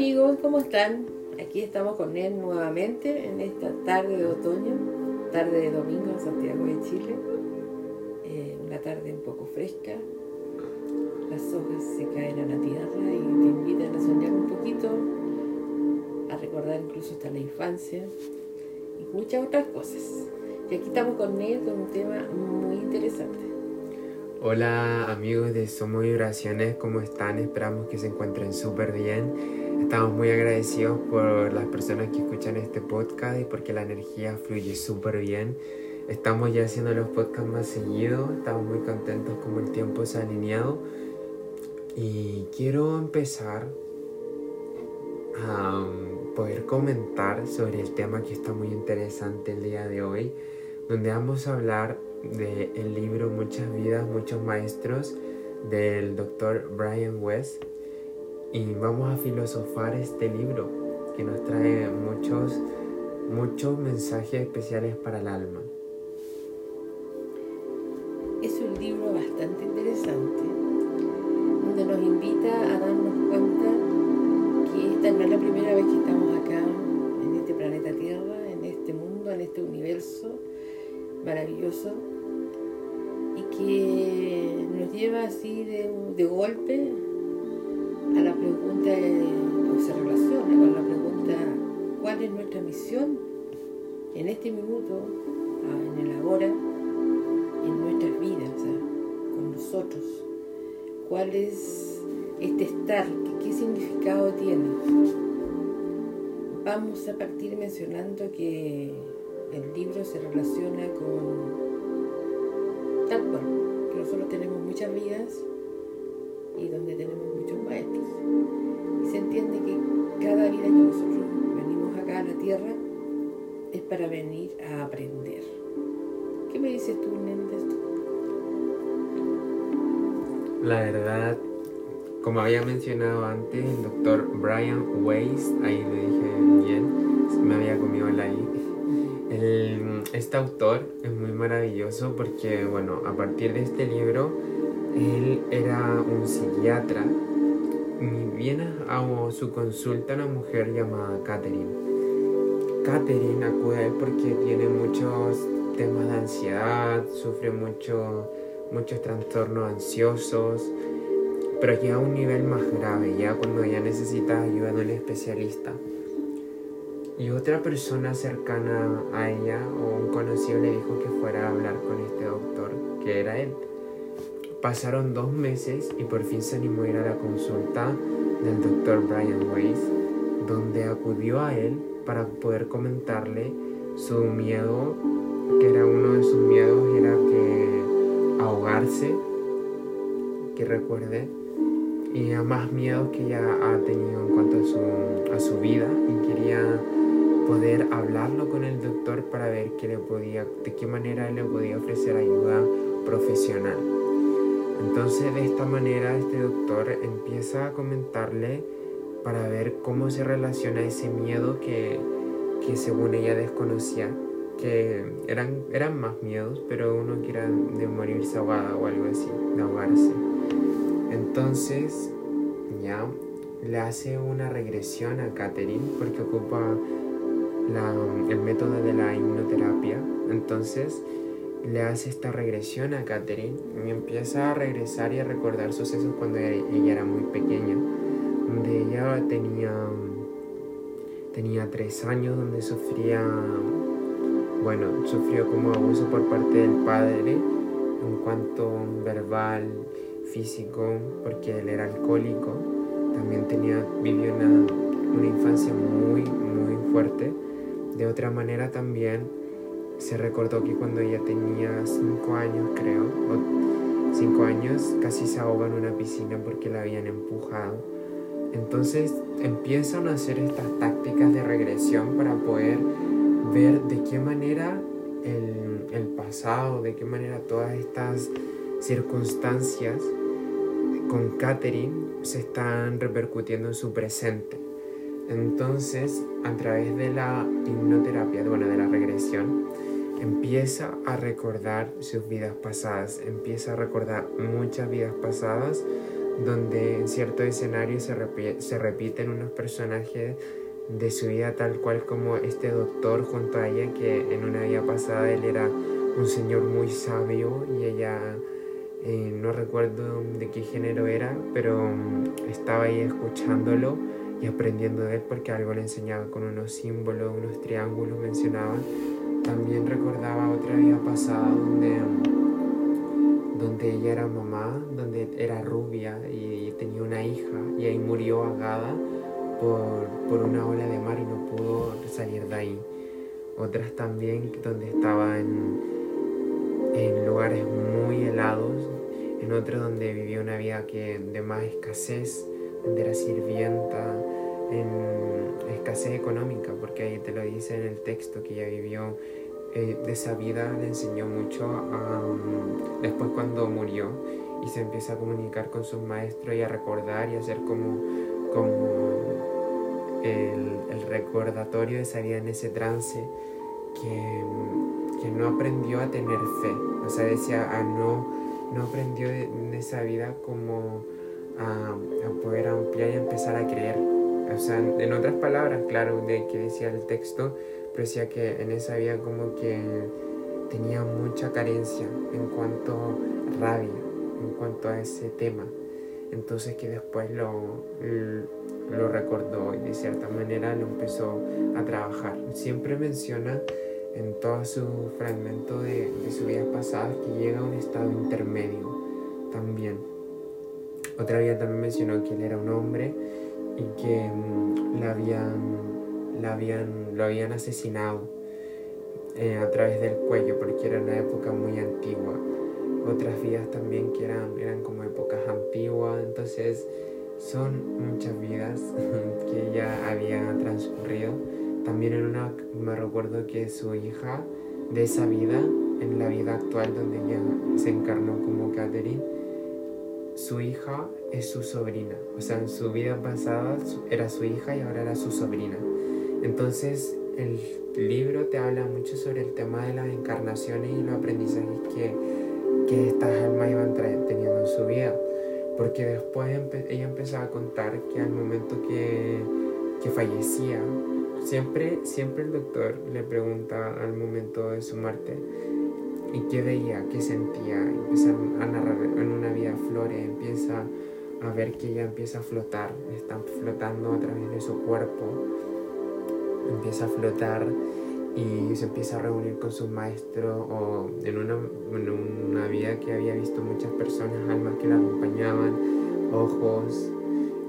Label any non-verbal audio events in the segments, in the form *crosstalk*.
amigos, ¿cómo están? Aquí estamos con él nuevamente en esta tarde de otoño, tarde de domingo en Santiago de Chile. Eh, una tarde un poco fresca, las hojas se caen a la tierra y te invitan a soñar un poquito, a recordar incluso hasta la infancia y muchas otras cosas. Y aquí estamos con él con un tema muy interesante. Hola amigos de Somos Vibraciones, ¿cómo están? Esperamos que se encuentren súper bien. Estamos muy agradecidos por las personas que escuchan este podcast y porque la energía fluye súper bien. Estamos ya haciendo los podcasts más seguidos, estamos muy contentos como el tiempo se ha alineado. Y quiero empezar a poder comentar sobre el tema que está muy interesante el día de hoy, donde vamos a hablar del libro Muchas vidas, muchos maestros del doctor Brian West y vamos a filosofar este libro que nos trae muchos, muchos mensajes especiales para el alma. Es un libro bastante interesante donde nos invita a darnos cuenta que esta no es la primera vez que estamos acá en este planeta Tierra, en este mundo, en este universo maravilloso y que nos lleva así de, de golpe a la pregunta, o se relaciona con la pregunta, ¿cuál es nuestra misión en este minuto, en el ahora, en nuestras vidas, con nosotros? ¿Cuál es este estar? ¿Qué significado tiene? Vamos a partir mencionando que el libro se relaciona con tal que nosotros tenemos muchas vidas y donde tenemos muchos maestros. Y se entiende que cada vida que nosotros venimos acá a la tierra es para venir a aprender. ¿Qué me dices tú, Nen, de esto? La verdad, como había mencionado antes, el doctor Brian Weiss, ahí le dije bien, me había comido la I. El, este autor es muy maravilloso porque, bueno, a partir de este libro, él era un psiquiatra y viene a su consulta una mujer llamada Catherine. Catherine acude a él porque tiene muchos temas de ansiedad, sufre mucho, muchos trastornos ansiosos, pero ya a un nivel más grave, ya cuando ya necesita ayuda de un especialista. Y otra persona cercana a ella o un conocido le dijo que fuera a hablar con este doctor, que era él. Pasaron dos meses y por fin se animó a ir a la consulta del doctor Brian Weiss, donde acudió a él para poder comentarle su miedo, que era uno de sus miedos, era que ahogarse, que recuerde, y a más miedos que ella ha tenido en cuanto a su, a su vida y quería poder hablarlo con el doctor para ver qué le podía, de qué manera le podía ofrecer ayuda profesional. Entonces de esta manera este doctor empieza a comentarle para ver cómo se relaciona ese miedo que, que según ella desconocía, que eran, eran más miedos, pero uno que era de morirse ahogada o algo así, de ahogarse. Entonces ya le hace una regresión a Catherine porque ocupa el método de la hipnoterapia. Entonces le hace esta regresión a Catherine y empieza a regresar y a recordar sucesos cuando ella era muy pequeña, donde ella tenía, tenía tres años, donde sufría, bueno, sufrió como abuso por parte del padre en cuanto verbal, físico, porque él era alcohólico, también tenía, vivió una, una infancia muy, muy fuerte. De otra manera también se recordó que cuando ella tenía 5 años, creo, o 5 años, casi se ahoga en una piscina porque la habían empujado. Entonces empiezan a hacer estas tácticas de regresión para poder ver de qué manera el, el pasado, de qué manera todas estas circunstancias con Catherine se están repercutiendo en su presente. Entonces, a través de la hipnoterapia, bueno, de la regresión, empieza a recordar sus vidas pasadas, empieza a recordar muchas vidas pasadas donde en cierto escenario se, repiten unos personajes de su vida tal cual como este doctor junto a ella que en una vida pasada él era un señor muy sabio y ella eh, no recuerdo de qué género era, pero mm, estaba ahí escuchándolo y aprendiendo de él porque algo le enseñaba con unos símbolos, unos triángulos mencionaba. También recordaba otra vida pasada donde, donde ella era mamá, donde era rubia y tenía una hija y ahí murió ahogada por, por una ola de mar y no pudo salir de ahí. Otras también donde estaba en, en lugares muy helados, en otro donde vivía una vida que de más escasez, donde era sirvienta, en escasez económica, porque ahí te lo dice en el texto que ella vivió eh, de esa vida, le enseñó mucho después cuando murió y se empieza a comunicar con sus maestros y a recordar y a hacer como, como el, el recordatorio de vida en ese trance que, que, no aprendió a tener fe, o sea, decía, a no, no aprendió en esa vida como a, a poder ampliar y empezar a creer o sea, en otras palabras, claro, de que decía el texto, pero decía que en esa vida como que tenía mucha carencia en cuanto a rabia, en cuanto a ese tema. Entonces que después lo, lo recordó y de cierta manera lo empezó a trabajar. Siempre menciona en todo su fragmento de, de su vida pasada que llega a un estado intermedio también. Otra vida también mencionó que él era un hombre y que mm, la habían, la habían, lo habían asesinado eh, a través del cuello porque era una época muy antigua. Otras vidas también que eran, eran como épocas antiguas, entonces son muchas vidas *laughs* que ya había transcurrido. También en una me recuerdo que su hija de esa vida, en la vida actual donde ella se encarnó como Catherine, su hija es su sobrina. O sea, en su vida pasada era su hija y ahora era su sobrina. Entonces, el libro te habla mucho sobre el tema de las encarnaciones y los aprendizajes que, que estas almas iban teniendo en su vida. Porque después ella empezaba a contar que al momento que, que fallecía, siempre, siempre el doctor le pregunta al momento de su muerte, y qué veía, qué sentía, empieza a narrar en una vida flores, empieza a ver que ella empieza a flotar, está flotando a través de su cuerpo, empieza a flotar y se empieza a reunir con su maestro o en una, en una vida que había visto muchas personas, almas que la acompañaban, ojos,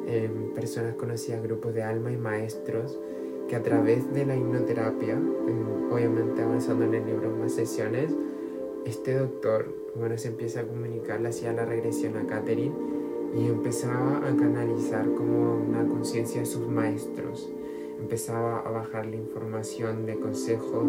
em, personas conocidas, grupos de almas y maestros que a través de la hipnoterapia, obviamente avanzando en el libro más sesiones, este doctor, bueno, se empieza a comunicar, le hacía la regresión a Catherine y empezaba a canalizar como una conciencia de sus maestros. Empezaba a bajar la información de consejo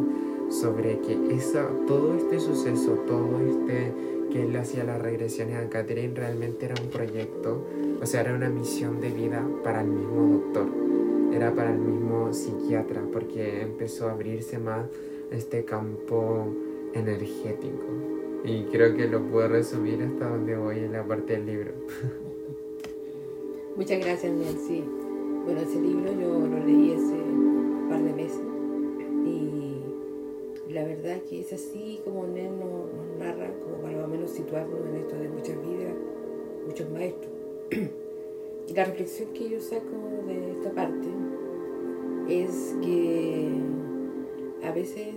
sobre que esa, todo este suceso, todo este que él hacía las regresiones a Catherine realmente era un proyecto, o sea, era una misión de vida para el mismo doctor, era para el mismo psiquiatra, porque empezó a abrirse más este campo energético. Y creo que lo puedo resumir hasta donde voy en la parte del libro. *laughs* Muchas gracias, Nancy. Bueno, ese libro yo lo leí hace un par de meses y la verdad que es así como Nen nos, narra, como para más o menos situarnos en esto de muchas vidas, muchos maestros. *clears throat* Y la reflexión que yo saco de esta parte es que a veces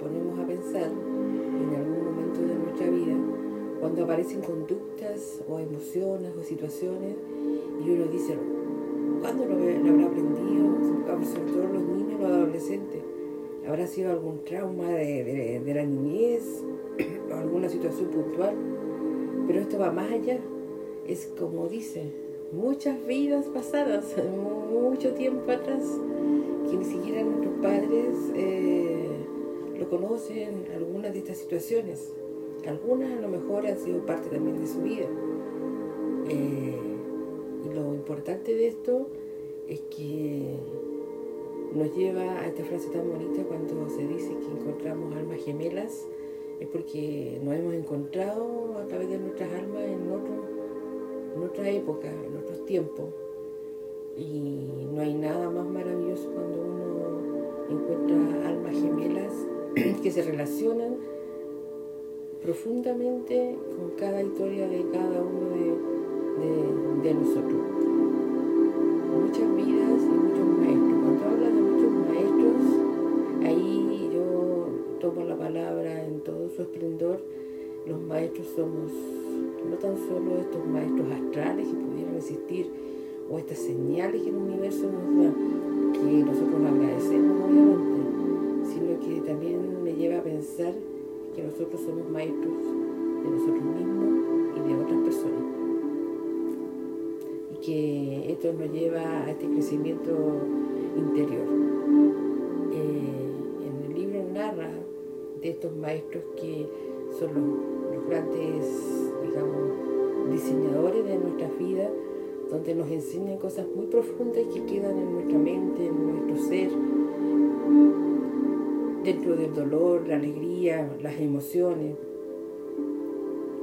ponemos a pensar en algún momento de nuestra vida, cuando aparecen conductas o emociones o situaciones, y uno dice, ¿cuándo lo, habrá aprendido? Sobre todo los niños, los adolescentes. ¿Habrá sido algún trauma de, de la niñez o alguna situación puntual? Pero esto va más allá. Es como dice, muchas vidas pasadas, *laughs* mucho tiempo atrás, que ni siquiera nuestros padres eh, lo conocen algunas de estas situaciones. Algunas a lo mejor han sido parte también de su vida. Eh, y lo importante de esto es que nos lleva a esta frase tan bonita cuando se dice que encontramos almas gemelas es porque nos hemos encontrado a través de nuestras almas en, otro, en otra época, en otros tiempos. Y no hay nada más maravilloso cuando uno encuentra almas gemelas que se relacionan profundamente con cada historia de cada uno de, de nosotros. Muchas vidas y muchos maestros. Cuando habla de muchos maestros, ahí yo tomo la palabra en todo su esplendor. Los maestros somos no tan solo estos maestros astrales que pudieran existir o estas señales que el universo nos da, que nosotros agradecemos obviamente, sino que también me lleva a pensar que nosotros somos maestros de nosotros mismos y de otras personas. Y que esto nos lleva a este crecimiento interior. Eh, en el libro narra de estos maestros que son los, los grandes, digamos, diseñadores de nuestras vidas, donde nos enseñan cosas muy profundas que quedan en nuestra mente, en nuestro ser, dentro del dolor, la alegría, las emociones.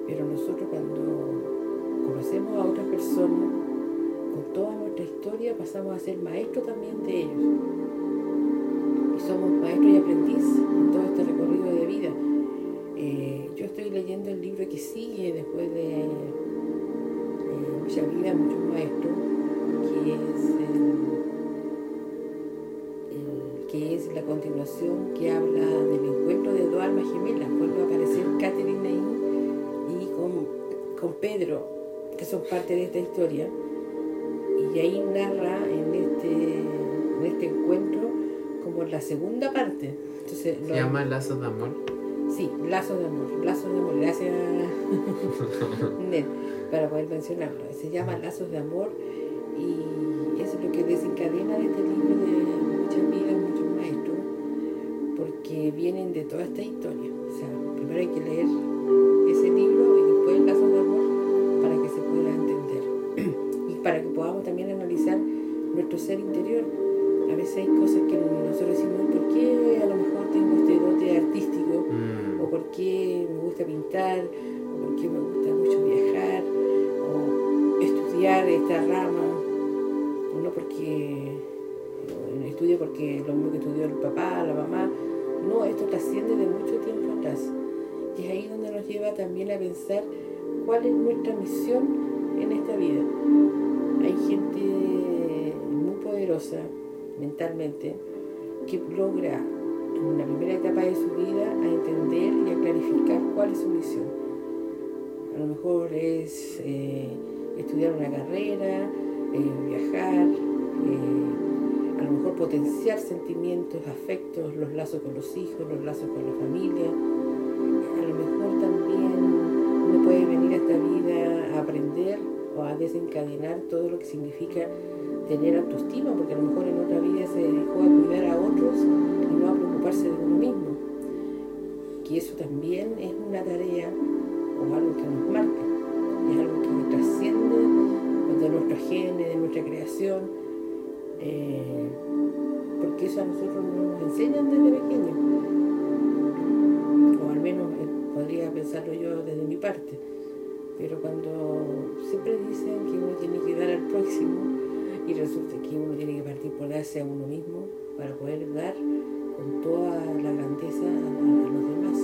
Pero nosotros cuando conocemos a otras personas, con toda nuestra historia pasamos a ser maestros también de ellos. Y somos maestros y aprendices en todo este recorrido de vida. Eh, yo estoy leyendo el libro que sigue después de mucha vida, muchos maestros, que es que es la continuación que habla del encuentro de dos almas gemelas. Vuelve a aparecer Catherine ahí y con, con Pedro, que son parte de esta historia. Y ahí narra en este, en este encuentro como la segunda parte. Entonces, ¿Se llama Lazos de Amor? Sí, Lazos de Amor. Lazos de Amor. Gracias, *laughs* para poder mencionarlo. Se llama Lazos de Amor y eso es lo que desencadena de este libro de muchas vidas, muchos maestros, porque vienen de toda esta historia. O sea, primero hay que leer ese libro y después Lazos de Amor para que se pueda entender *clears throat* y para que podamos también analizar nuestro ser interior. A veces hay cosas que nosotros decimos, ¿por qué a lo mejor tengo este dote artístico? Mm. ¿O por qué me gusta pintar? ¿O por qué me gusta mucho viajar? ¿O estudiar esta rama? No porque estudio porque lo mismo que estudió el papá, la mamá. No, esto trasciende de mucho tiempo atrás. Y es ahí donde nos lleva también a pensar cuál es nuestra misión en esta vida. Hay gente muy poderosa mentalmente que logra en una primera etapa de su vida a entender y a clarificar cuál es su misión. A lo mejor es eh, estudiar una carrera, eh, viajar, eh, a lo mejor potenciar sentimientos, afectos, los lazos con los hijos, los lazos con la familia. A lo mejor también uno puede venir a esta vida a aprender o a desencadenar todo lo que significa tener autoestima, porque a lo mejor en otra vida se dedicó a cuidar a otros y no a preocuparse de uno mismo. Que eso también es una tarea o algo que nos marca, es algo que trasciende de nuestros genes, de nuestra creación eh, porque eso a nosotros nos enseñan desde pequeños, o al menos eh, podría pensarlo yo desde mi parte, pero cuando siempre dicen que uno tiene que dar al próximo y resulta que uno tiene que partir por darse a uno mismo para poder dar con toda la grandeza a, los demás.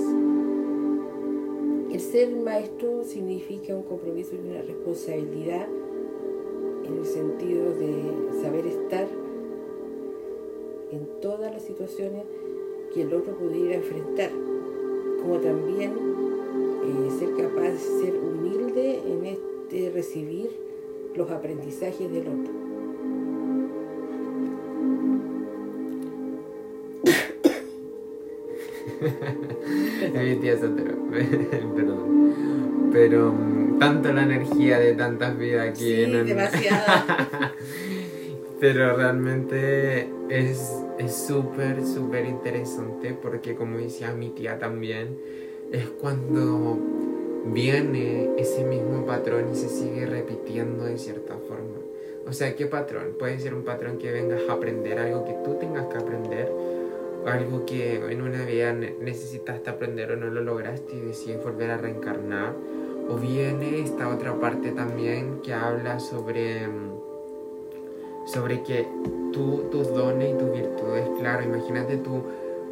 El ser maestro significa un compromiso y una responsabilidad en el sentido de saber estar en todas las situaciones que el otro pudiera enfrentar, como también eh, ser capaz de ser humilde en este recibir los aprendizajes del otro. *coughs* *laughs* Perdón. Pero mm, tanto la energía de tantas vidas aquí sí, demasiada. *laughs* Pero realmente es súper, súper interesante porque como decía mi tía también, es cuando viene ese mismo patrón y se sigue repitiendo de cierta forma. O sea, ¿qué patrón? Puede ser un patrón que vengas a aprender algo que tú tengas que aprender algo que en una vida necesitaste aprender o no lo lograste y decides volver a reencarnar. O viene esta otra parte también que habla sobre, sobre que tú, tus dones y tus virtudes, claro, imagínate tú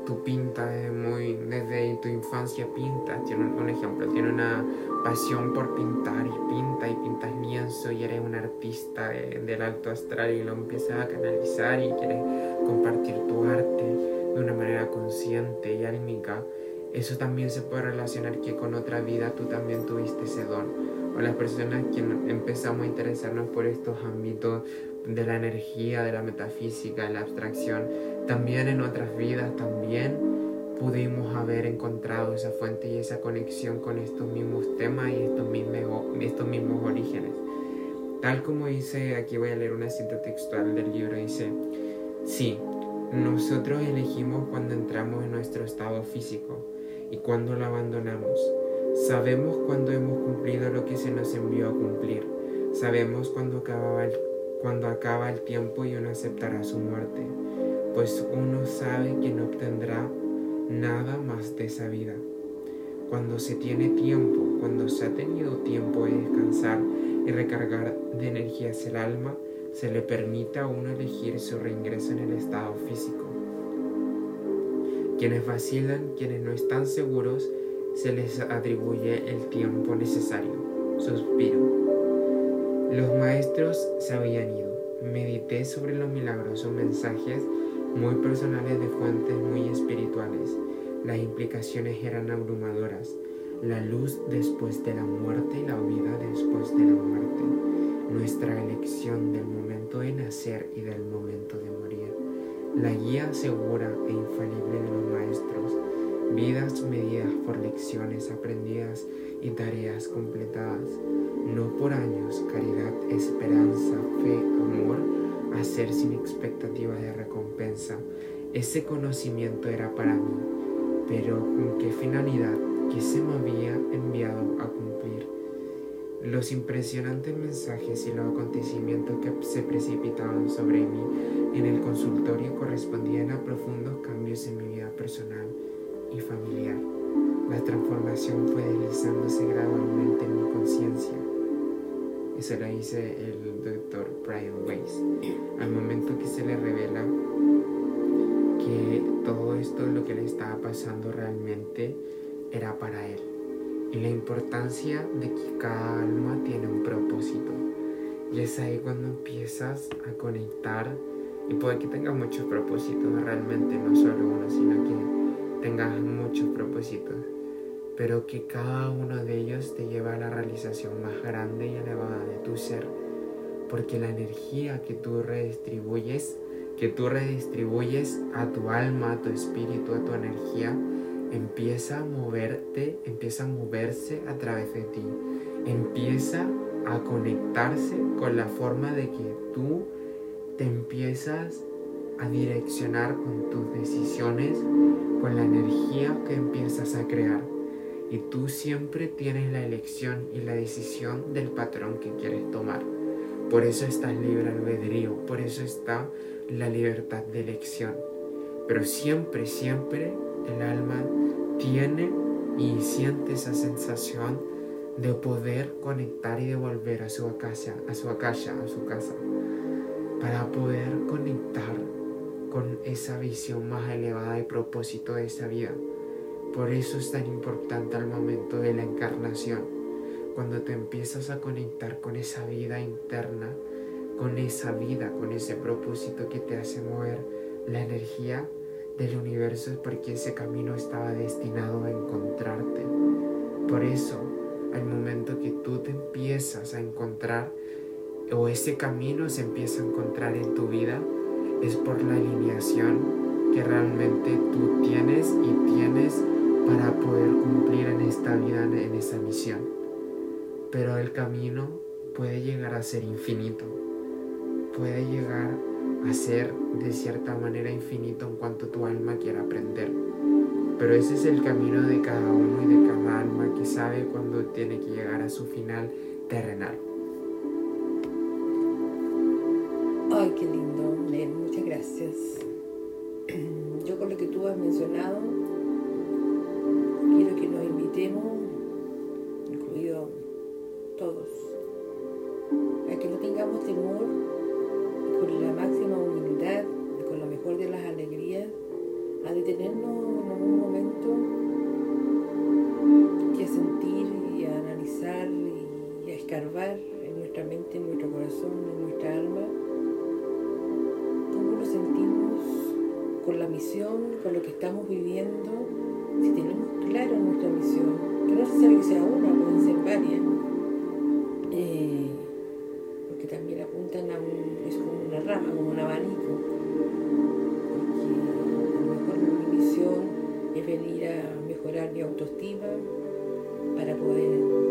tú pintas muy, desde tu infancia pintas, tiene un, ejemplo, tiene una pasión por pintar y pinta y pintas lienzo y eres un artista del alto astral y lo empiezas a canalizar y quieres compartir tu arte de una manera consciente y álmica, eso también se puede relacionar que con otra vida tú también tuviste ese don. O las personas que empezamos a interesarnos por estos ámbitos de la energía, de la metafísica, de la abstracción, también en otras vidas, también pudimos haber encontrado esa fuente y esa conexión con estos mismos temas y estos mismos, estos mismos orígenes. Tal como dice, aquí voy a leer una cita textual del libro, dice, sí, nosotros elegimos cuando entramos en nuestro estado físico y cuando lo abandonamos. Sabemos cuando hemos cumplido lo que se nos envió a cumplir. Sabemos cuando, acababa cuando acaba el tiempo y uno aceptará su muerte pues uno sabe que no obtendrá nada más de esa vida. Cuando se tiene tiempo, cuando se ha tenido tiempo de descansar y recargar de energías el alma, se le permite a uno elegir su reingreso en el estado físico. Quienes vacilan, quienes no están seguros, se les atribuye el tiempo necesario. Suspiro. Los maestros se habían ido. Medité sobre los milagrosos mensajes muy personales de fuentes muy espirituales. Las implicaciones eran abrumadoras. La luz después de la muerte y la vida después de la muerte. Nuestra elección del momento de nacer y del momento de morir. La guía segura e infalible de los maestros. Vidas medidas por lecciones aprendidas y tareas completadas. No por años, caridad, esperanza, fe, amor hacer sin expectativa de recompensa. Ese conocimiento era para mí, pero ¿con qué finalidad? que se me había enviado a cumplir? Los impresionantes mensajes y los acontecimientos que se precipitaban sobre mí en el consultorio correspondían a profundos cambios en mi vida personal y familiar. La transformación fue deslizándose gradualmente en mi conciencia eso lo dice el doctor Brian Weiss. Al momento que se le revela que todo esto lo que le estaba pasando realmente era para él. Y la importancia de que cada alma tiene un propósito. Y es ahí cuando empiezas a conectar. Y puede que tengas muchos propósitos realmente, no solo uno, sino que tengas muchos propósitos. Pero que cada uno de ellos te lleva a la realización más grande y elevada de tu ser, porque la energía que tú redistribuyes, que tú redistribuyes a tu alma, a tu espíritu, a tu energía, empieza a moverte, empieza a moverse a través de ti, empieza a conectarse con la forma de que tú te empiezas a direccionar con tus decisiones, con la energía que empiezas a crear y tú siempre tienes la elección y la decisión del patrón que quieres tomar. Por eso está el libre albedrío, por eso está la libertad de elección. Pero siempre, siempre el alma tiene y siente esa sensación de poder conectar y devolver a su casa, a su casa, a su casa, para poder conectar con esa visión más elevada y propósito de esa vida. Por eso es tan importante al momento de la encarnación, cuando te empiezas a conectar con esa vida interna, con esa vida, con ese propósito que te hace mover la energía del universo, es porque ese camino estaba destinado a encontrarte. Por eso, al momento que tú te empiezas a encontrar, o ese camino se empieza a encontrar en tu vida, es por la alineación que realmente tú tienes y tienes para poder cumplir en esta vida, en esa misión. Pero el camino puede llegar a ser infinito, puede llegar a ser de cierta manera infinito en cuanto tu alma quiera aprender. Pero ese es el camino de cada uno y de cada alma que sabe cuándo tiene que llegar a su final terrenal. Ay, qué lindo, Muchas gracias. *clears throat* yo con lo que tú has mencionado, quiero que nos invitemos, incluido todos, a que no tengamos temor con la máxima humildad y con la mejor de las alegrías, a detenernos en algún momento y a sentir y a analizar y a escarbar en nuestra mente, en nuestro corazón, en nuestra alma, cómo nos sentimos con la misión, con lo que estamos viviendo, si tenemos claro nuestra misión, que no es necesario que sea una, pueden ser varias, eh, también apuntan a un, es como una rama, como un abanico, porque a lo mejor mi misión es venir a mejorar mi autoestima para poder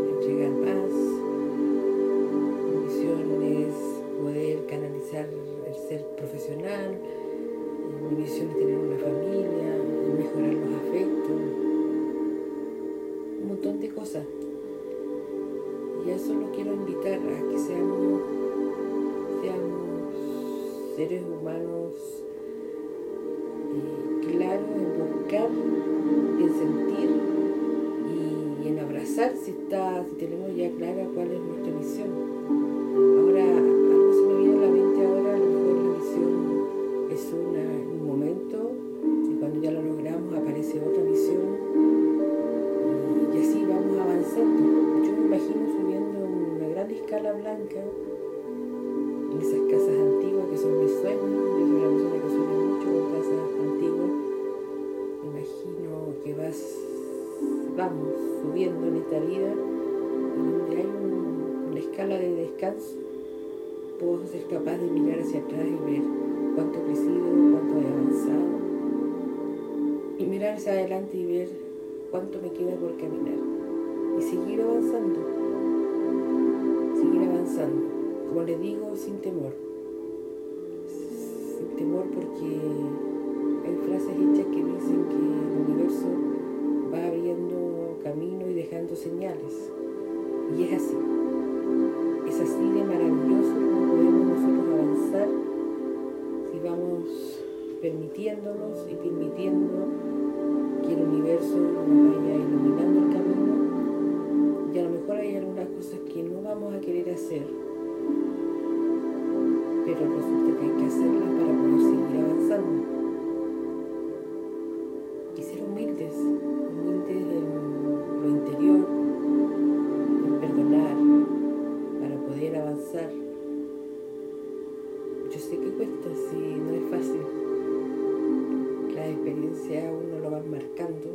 entregar paz, mi misión es poder canalizar el ser profesional, mi misión es tener una familia, mejorar los afectos, un montón de cosas. Y a eso lo quiero invitar a que seamos, seamos seres humanos eh, claros en buscar, en sentir y en abrazar si, está, si tenemos ya clara cuál es nuestra misión. Porque hay frases hechas que dicen que el universo va abriendo camino y dejando señales. Y es así. Es así de maravilloso como podemos nosotros avanzar si vamos permitiéndonos y permitiendo que el universo nos vaya iluminando el camino. Y a lo mejor hay algunas cosas que no vamos a querer hacer, pero resulta que hay que hacerlas para poder seguir avanzando. Y ser humildes, humildes en lo interior, en perdonar, para poder avanzar. Yo sé que cuesta, si no es fácil. La experiencia uno lo va marcando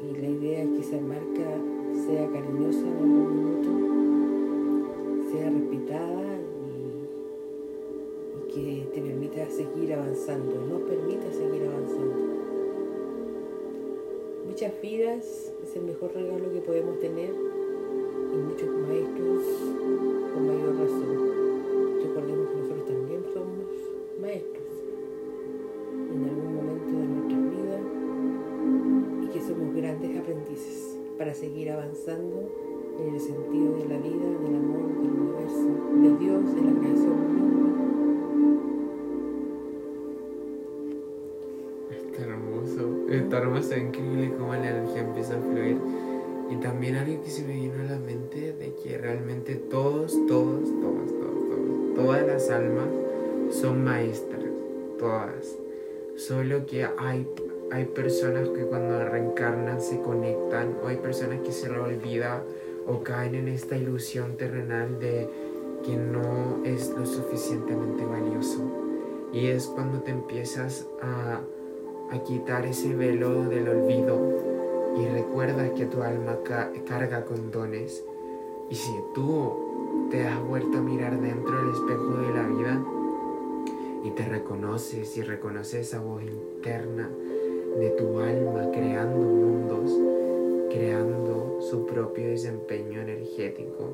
y la idea es que esa marca sea cariñosa en algún minuto, sea respetada que te permita seguir avanzando, nos permita seguir avanzando. Muchas vidas es el mejor regalo que podemos tener y muchos maestros con mayor razón. Recordemos que nosotros también somos maestros en algún momento de nuestra vida y que somos grandes aprendices para seguir avanzando en el sentido de la vida, del amor, del universo, de Dios, de la creación está hermoso, increíble cómo la energía empieza a fluir. Y también algo que se me vino a la mente de que realmente todos, todos, todos, todos, todos, todas las almas son maestras, todas. Solo que hay, hay personas que cuando reencarnan se conectan, o hay personas que se lo olvida o caen en esta ilusión terrenal de que no es lo suficientemente valioso. Y es cuando te empiezas a, a quitar ese velo del olvido y recuerdas que tu alma ca carga con dones. Y si tú te has vuelto a mirar dentro del espejo de la vida y te reconoces y reconoces esa voz interna de tu alma creando mundos, creando su propio desempeño energético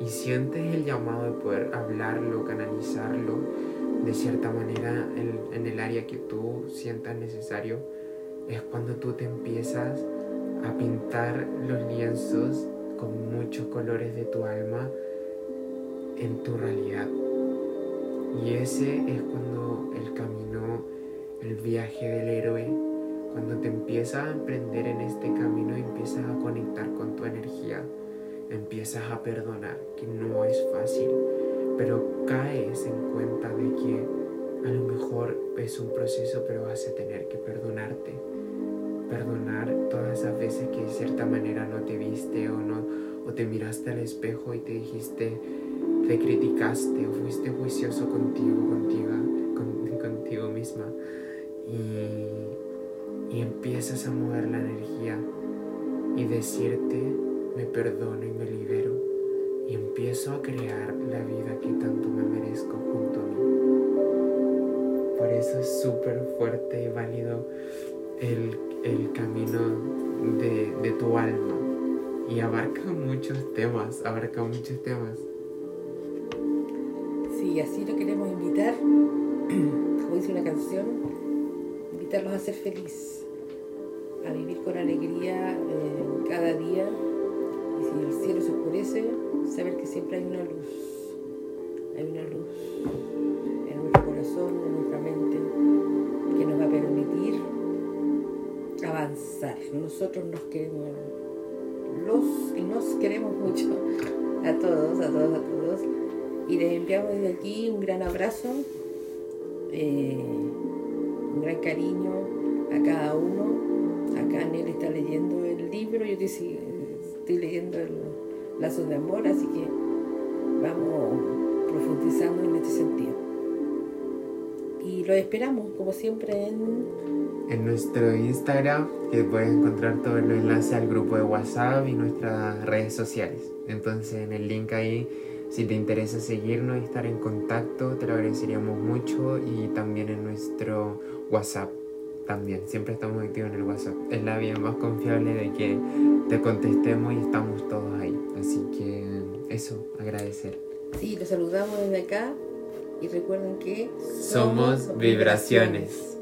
y sientes el llamado de poder hablarlo, canalizarlo de cierta manera en, el área que tú sientas necesario, es cuando tú te empiezas a pintar los lienzos con muchos colores de tu alma en tu realidad. Y ese es cuando el camino el viaje del héroe, cuando te empiezas a emprender en este camino, empiezas a conectar con tu energía, empiezas a perdonar, que no es fácil, pero caes en cuenta de que a lo mejor es un proceso, pero vas a tener que perdonarte. Perdonar todas esas veces que de cierta manera no te viste o no o te miraste al espejo y te dijiste, te criticaste o fuiste juicioso contigo, contigo, contigo misma y, y empiezas a mover la energía y decirte, me perdono y me libero empiezo a crear la vida que tanto me merezco junto a mí. Por eso es súper fuerte y válido el, el camino de, de tu alma y abarca muchos temas, abarca muchos temas. Sí, así lo queremos invitar, *clears throat* como dice una canción, invitarlos a ser feliz, a vivir con alegría eh, cada día. Si el cielo se oscurece, saber que siempre hay una luz, hay una luz en nuestro corazón, en nuestra mente, que nos va a permitir avanzar. Nosotros nos queremos los y nos queremos mucho a todos, a todos, a todos. Y les enviamos desde aquí un gran abrazo, eh, un gran cariño a cada uno. Acá Nel está leyendo el libro, yo estoy, estoy leyendo el Lazos de Amor, así que vamos profundizando en este sentido. Y lo esperamos, como siempre, en en nuestro Instagram, que puedes encontrar todos los enlaces al grupo de WhatsApp y nuestras redes sociales. Entonces, en el link ahí, si te interesa seguirnos y estar en contacto, te lo agradeceríamos mucho. Y también en nuestro WhatsApp, también. Siempre estamos activos en el WhatsApp. Es la vía más confiable de que te contestemos y estamos todos ahí. Así que eso, agradecer. Sí, los saludamos desde acá y recuerden que somos, vibraciones.